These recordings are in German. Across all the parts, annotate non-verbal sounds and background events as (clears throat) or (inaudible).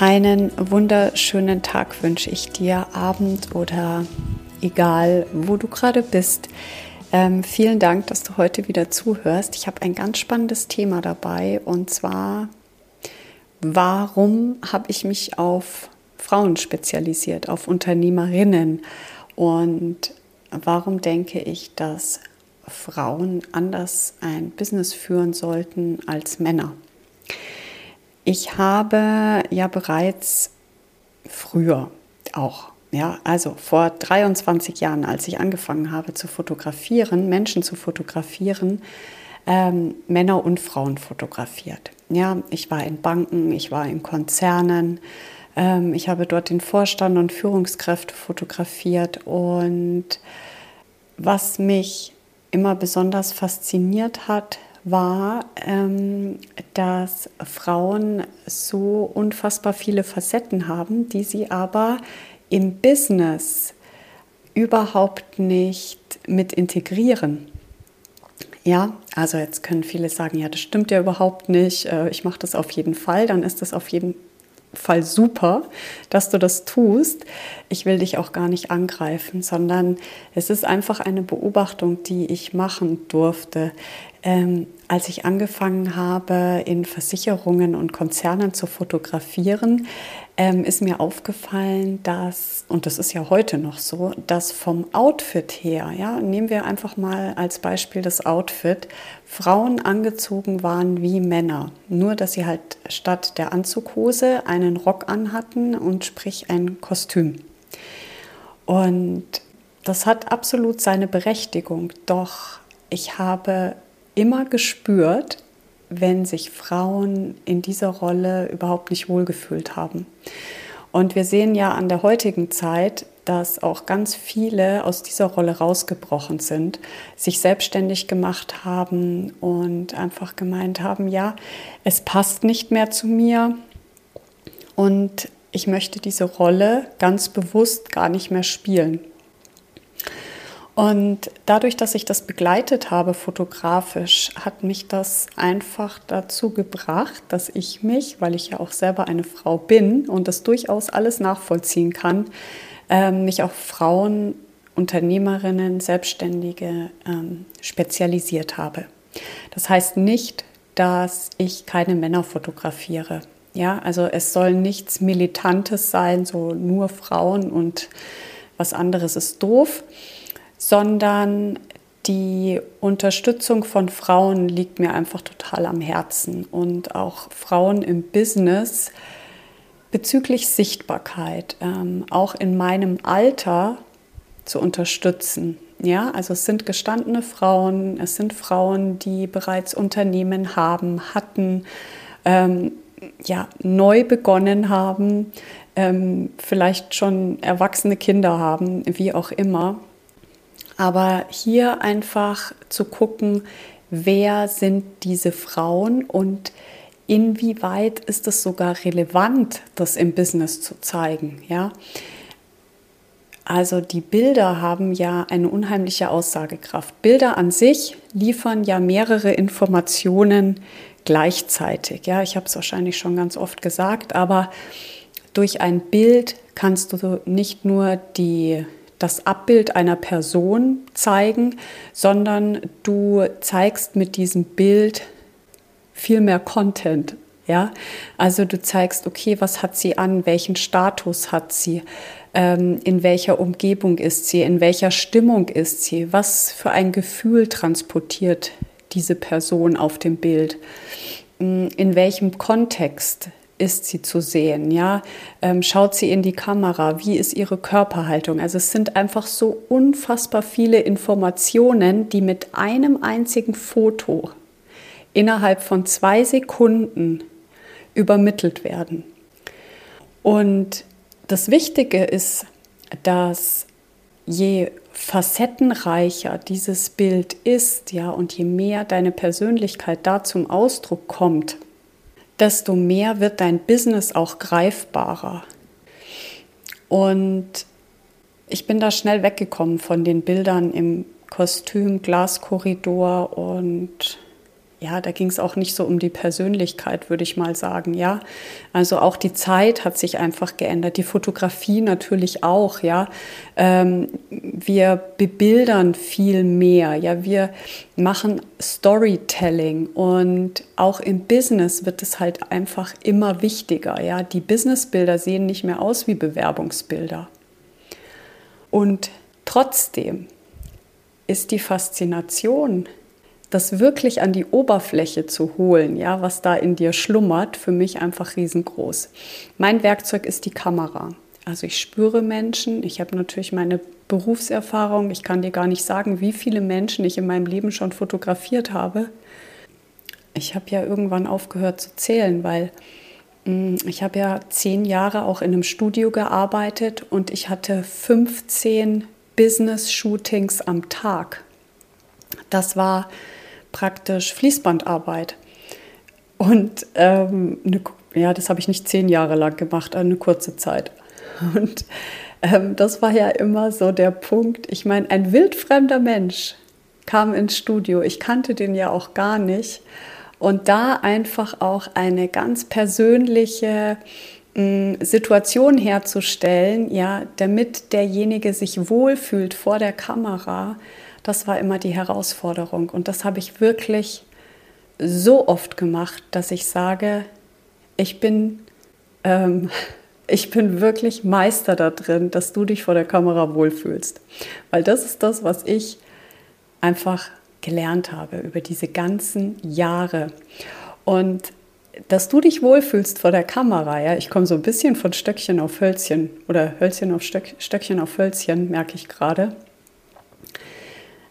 Einen wunderschönen Tag wünsche ich dir, Abend oder egal, wo du gerade bist. Ähm, vielen Dank, dass du heute wieder zuhörst. Ich habe ein ganz spannendes Thema dabei und zwar, warum habe ich mich auf Frauen spezialisiert, auf Unternehmerinnen und warum denke ich, dass Frauen anders ein Business führen sollten als Männer? Ich habe ja bereits früher auch, ja, also vor 23 Jahren, als ich angefangen habe zu fotografieren, Menschen zu fotografieren, ähm, Männer und Frauen fotografiert. Ja, ich war in Banken, ich war in Konzernen, ähm, ich habe dort den Vorstand und Führungskräfte fotografiert und was mich immer besonders fasziniert hat, war, ähm, dass Frauen so unfassbar viele Facetten haben, die sie aber im Business überhaupt nicht mit integrieren. Ja, also jetzt können viele sagen, ja, das stimmt ja überhaupt nicht, äh, ich mache das auf jeden Fall, dann ist das auf jeden Fall super, dass du das tust. Ich will dich auch gar nicht angreifen, sondern es ist einfach eine Beobachtung, die ich machen durfte. Ähm, als ich angefangen habe, in Versicherungen und Konzernen zu fotografieren, ähm, ist mir aufgefallen, dass, und das ist ja heute noch so, dass vom Outfit her, ja, nehmen wir einfach mal als Beispiel das Outfit, Frauen angezogen waren wie Männer. Nur, dass sie halt statt der Anzughose einen Rock anhatten und sprich ein Kostüm. Und das hat absolut seine Berechtigung, doch ich habe immer gespürt, wenn sich Frauen in dieser Rolle überhaupt nicht wohlgefühlt haben. Und wir sehen ja an der heutigen Zeit, dass auch ganz viele aus dieser Rolle rausgebrochen sind, sich selbstständig gemacht haben und einfach gemeint haben, ja, es passt nicht mehr zu mir und ich möchte diese Rolle ganz bewusst gar nicht mehr spielen. Und dadurch, dass ich das begleitet habe fotografisch, hat mich das einfach dazu gebracht, dass ich mich, weil ich ja auch selber eine Frau bin und das durchaus alles nachvollziehen kann, ähm, mich auf Frauen, Unternehmerinnen, Selbstständige ähm, spezialisiert habe. Das heißt nicht, dass ich keine Männer fotografiere. Ja, also es soll nichts Militantes sein, so nur Frauen und was anderes ist doof sondern die Unterstützung von Frauen liegt mir einfach total am Herzen und auch Frauen im Business bezüglich Sichtbarkeit, ähm, auch in meinem Alter zu unterstützen. Ja, also es sind gestandene Frauen, es sind Frauen, die bereits Unternehmen haben, hatten, ähm, ja, neu begonnen haben, ähm, vielleicht schon erwachsene Kinder haben, wie auch immer. Aber hier einfach zu gucken, wer sind diese Frauen und inwieweit ist es sogar relevant, das im Business zu zeigen, ja? Also die Bilder haben ja eine unheimliche Aussagekraft. Bilder an sich liefern ja mehrere Informationen gleichzeitig. Ja, ich habe es wahrscheinlich schon ganz oft gesagt, aber durch ein Bild kannst du nicht nur die das Abbild einer Person zeigen, sondern du zeigst mit diesem Bild viel mehr Content. Ja, also du zeigst, okay, was hat sie an, welchen Status hat sie, ähm, in welcher Umgebung ist sie, in welcher Stimmung ist sie, was für ein Gefühl transportiert diese Person auf dem Bild, in welchem Kontext ist sie zu sehen? Ja, ähm, schaut sie in die Kamera? Wie ist ihre Körperhaltung? Also es sind einfach so unfassbar viele Informationen, die mit einem einzigen Foto innerhalb von zwei Sekunden übermittelt werden. Und das Wichtige ist, dass je facettenreicher dieses Bild ist, ja, und je mehr deine Persönlichkeit da zum Ausdruck kommt, desto mehr wird dein Business auch greifbarer. Und ich bin da schnell weggekommen von den Bildern im Kostüm, Glaskorridor und ja, da ging es auch nicht so um die Persönlichkeit, würde ich mal sagen, ja. Also auch die Zeit hat sich einfach geändert, die Fotografie natürlich auch, ja. Ähm, wir bebildern viel mehr, ja. Wir machen Storytelling und auch im Business wird es halt einfach immer wichtiger, ja. Die Businessbilder sehen nicht mehr aus wie Bewerbungsbilder. Und trotzdem ist die Faszination das wirklich an die Oberfläche zu holen, ja, was da in dir schlummert, für mich einfach riesengroß. Mein Werkzeug ist die Kamera. Also ich spüre Menschen, ich habe natürlich meine Berufserfahrung, ich kann dir gar nicht sagen, wie viele Menschen ich in meinem Leben schon fotografiert habe. Ich habe ja irgendwann aufgehört zu zählen, weil mm, ich habe ja zehn Jahre auch in einem Studio gearbeitet und ich hatte 15 Business-Shootings am Tag. Das war praktisch Fließbandarbeit. Und ähm, eine, ja, das habe ich nicht zehn Jahre lang gemacht, eine kurze Zeit. Und ähm, das war ja immer so der Punkt. Ich meine, ein wildfremder Mensch kam ins Studio. Ich kannte den ja auch gar nicht. Und da einfach auch eine ganz persönliche mh, mm, Situation herzustellen, ja, damit derjenige sich wohlfühlt vor der Kamera das war immer die Herausforderung. Und das habe ich wirklich so oft gemacht, dass ich sage, ich bin, ähm, (laughs) ich bin wirklich Meister da drin, dass du dich vor der Kamera wohlfühlst. Weil das ist das, was ich einfach gelernt habe über diese ganzen Jahre. Und dass du dich wohlfühlst vor der Kamera, ja, ich komme so ein bisschen von Stöckchen auf Hölzchen oder Hölzchen auf Stöck, Stöckchen auf Hölzchen, merke ich gerade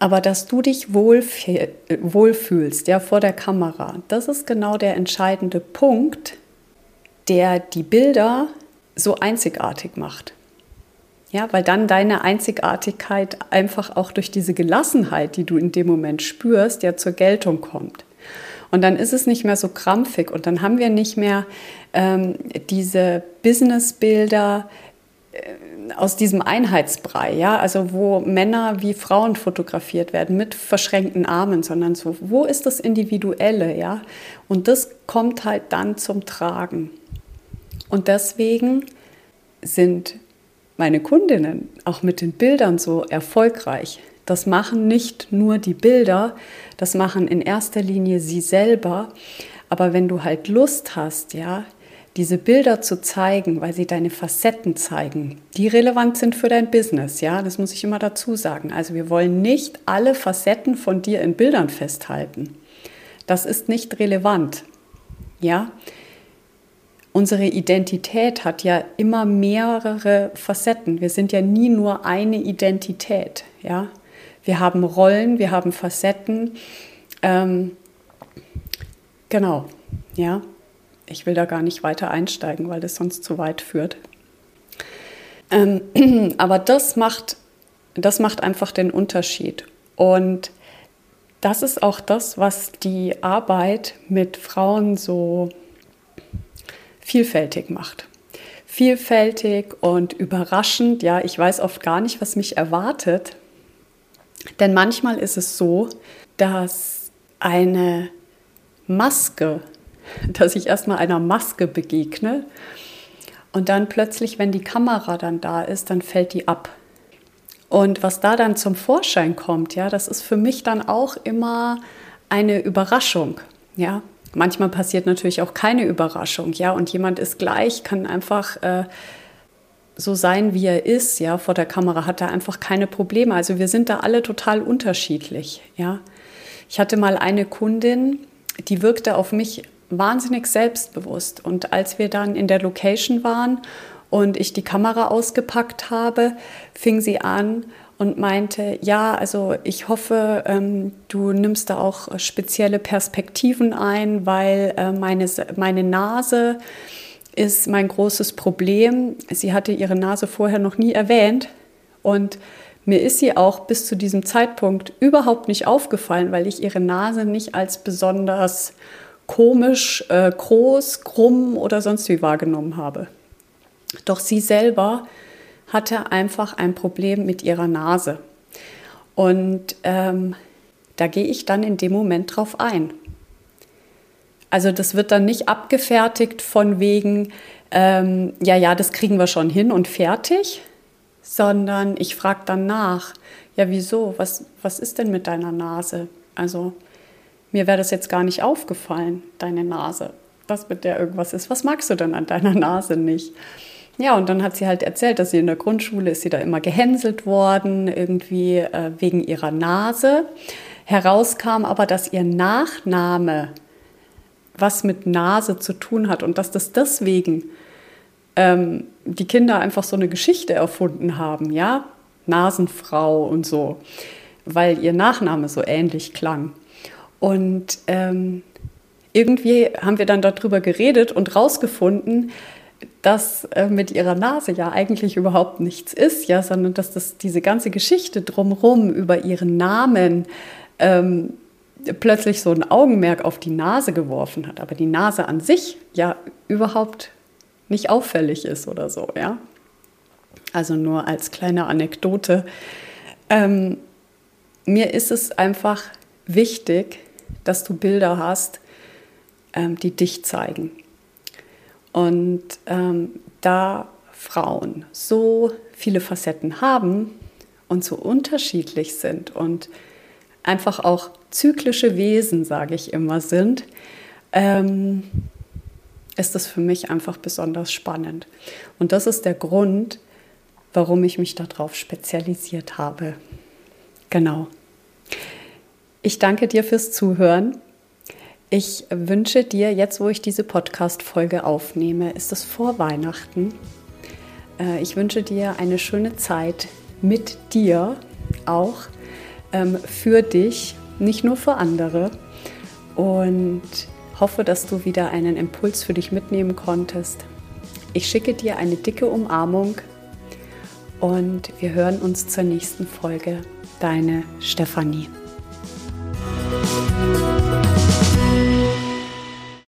aber dass du dich wohlfühlst, ja, vor der Kamera, das ist genau der entscheidende Punkt, der die Bilder so einzigartig macht. Ja, weil dann deine Einzigartigkeit einfach auch durch diese Gelassenheit, die du in dem Moment spürst, ja zur Geltung kommt. Und dann ist es nicht mehr so krampfig und dann haben wir nicht mehr ähm, diese Businessbilder, äh, aus diesem Einheitsbrei, ja, also wo Männer wie Frauen fotografiert werden mit verschränkten Armen, sondern so, wo ist das Individuelle, ja? Und das kommt halt dann zum Tragen. Und deswegen sind meine Kundinnen auch mit den Bildern so erfolgreich. Das machen nicht nur die Bilder, das machen in erster Linie sie selber. Aber wenn du halt Lust hast, ja, diese Bilder zu zeigen, weil sie deine Facetten zeigen, die relevant sind für dein Business. Ja, das muss ich immer dazu sagen. Also wir wollen nicht alle Facetten von dir in Bildern festhalten. Das ist nicht relevant. Ja, unsere Identität hat ja immer mehrere Facetten. Wir sind ja nie nur eine Identität. Ja, wir haben Rollen, wir haben Facetten. Ähm, genau. Ja, ich will da gar nicht weiter einsteigen, weil das sonst zu weit führt. Ähm, (clears throat) aber das macht, das macht einfach den Unterschied. Und das ist auch das, was die Arbeit mit Frauen so vielfältig macht. Vielfältig und überraschend. Ja, ich weiß oft gar nicht, was mich erwartet. Denn manchmal ist es so, dass eine Maske (laughs) dass ich erstmal einer Maske begegne und dann plötzlich, wenn die Kamera dann da ist, dann fällt die ab. Und was da dann zum Vorschein kommt, ja, das ist für mich dann auch immer eine Überraschung, ja. Manchmal passiert natürlich auch keine Überraschung, ja, und jemand ist gleich, kann einfach äh, so sein, wie er ist, ja, vor der Kamera hat er einfach keine Probleme. Also wir sind da alle total unterschiedlich, ja. Ich hatte mal eine Kundin, die wirkte auf mich wahnsinnig selbstbewusst. Und als wir dann in der Location waren und ich die Kamera ausgepackt habe, fing sie an und meinte, ja, also ich hoffe, ähm, du nimmst da auch spezielle Perspektiven ein, weil äh, meine, meine Nase ist mein großes Problem. Sie hatte ihre Nase vorher noch nie erwähnt und mir ist sie auch bis zu diesem Zeitpunkt überhaupt nicht aufgefallen, weil ich ihre Nase nicht als besonders komisch, äh, groß, krumm oder sonst wie wahrgenommen habe. Doch sie selber hatte einfach ein Problem mit ihrer Nase. Und ähm, da gehe ich dann in dem Moment drauf ein. Also das wird dann nicht abgefertigt von wegen, ähm, ja, ja, das kriegen wir schon hin und fertig, sondern ich frage dann nach, ja, wieso, was, was ist denn mit deiner Nase? Also mir wäre das jetzt gar nicht aufgefallen, deine Nase, dass mit der irgendwas ist. Was magst du denn an deiner Nase nicht? Ja, und dann hat sie halt erzählt, dass sie in der Grundschule ist sie da immer gehänselt worden, irgendwie äh, wegen ihrer Nase. Herauskam aber, dass ihr Nachname was mit Nase zu tun hat und dass das deswegen ähm, die Kinder einfach so eine Geschichte erfunden haben, ja, Nasenfrau und so, weil ihr Nachname so ähnlich klang. Und ähm, irgendwie haben wir dann darüber geredet und rausgefunden, dass äh, mit ihrer Nase ja eigentlich überhaupt nichts ist, ja, sondern dass das diese ganze Geschichte drumherum über ihren Namen ähm, plötzlich so ein Augenmerk auf die Nase geworfen hat, aber die Nase an sich ja überhaupt nicht auffällig ist oder so, ja. Also nur als kleine Anekdote. Ähm, mir ist es einfach wichtig, dass du Bilder hast, ähm, die dich zeigen. Und ähm, da Frauen so viele Facetten haben und so unterschiedlich sind und einfach auch zyklische Wesen, sage ich immer, sind, ähm, ist das für mich einfach besonders spannend. Und das ist der Grund, warum ich mich darauf spezialisiert habe. Genau. Ich danke dir fürs Zuhören. Ich wünsche dir, jetzt wo ich diese Podcast-Folge aufnehme, ist es vor Weihnachten. Äh, ich wünsche dir eine schöne Zeit mit dir, auch ähm, für dich, nicht nur für andere. Und hoffe, dass du wieder einen Impuls für dich mitnehmen konntest. Ich schicke dir eine dicke Umarmung und wir hören uns zur nächsten Folge. Deine Stefanie.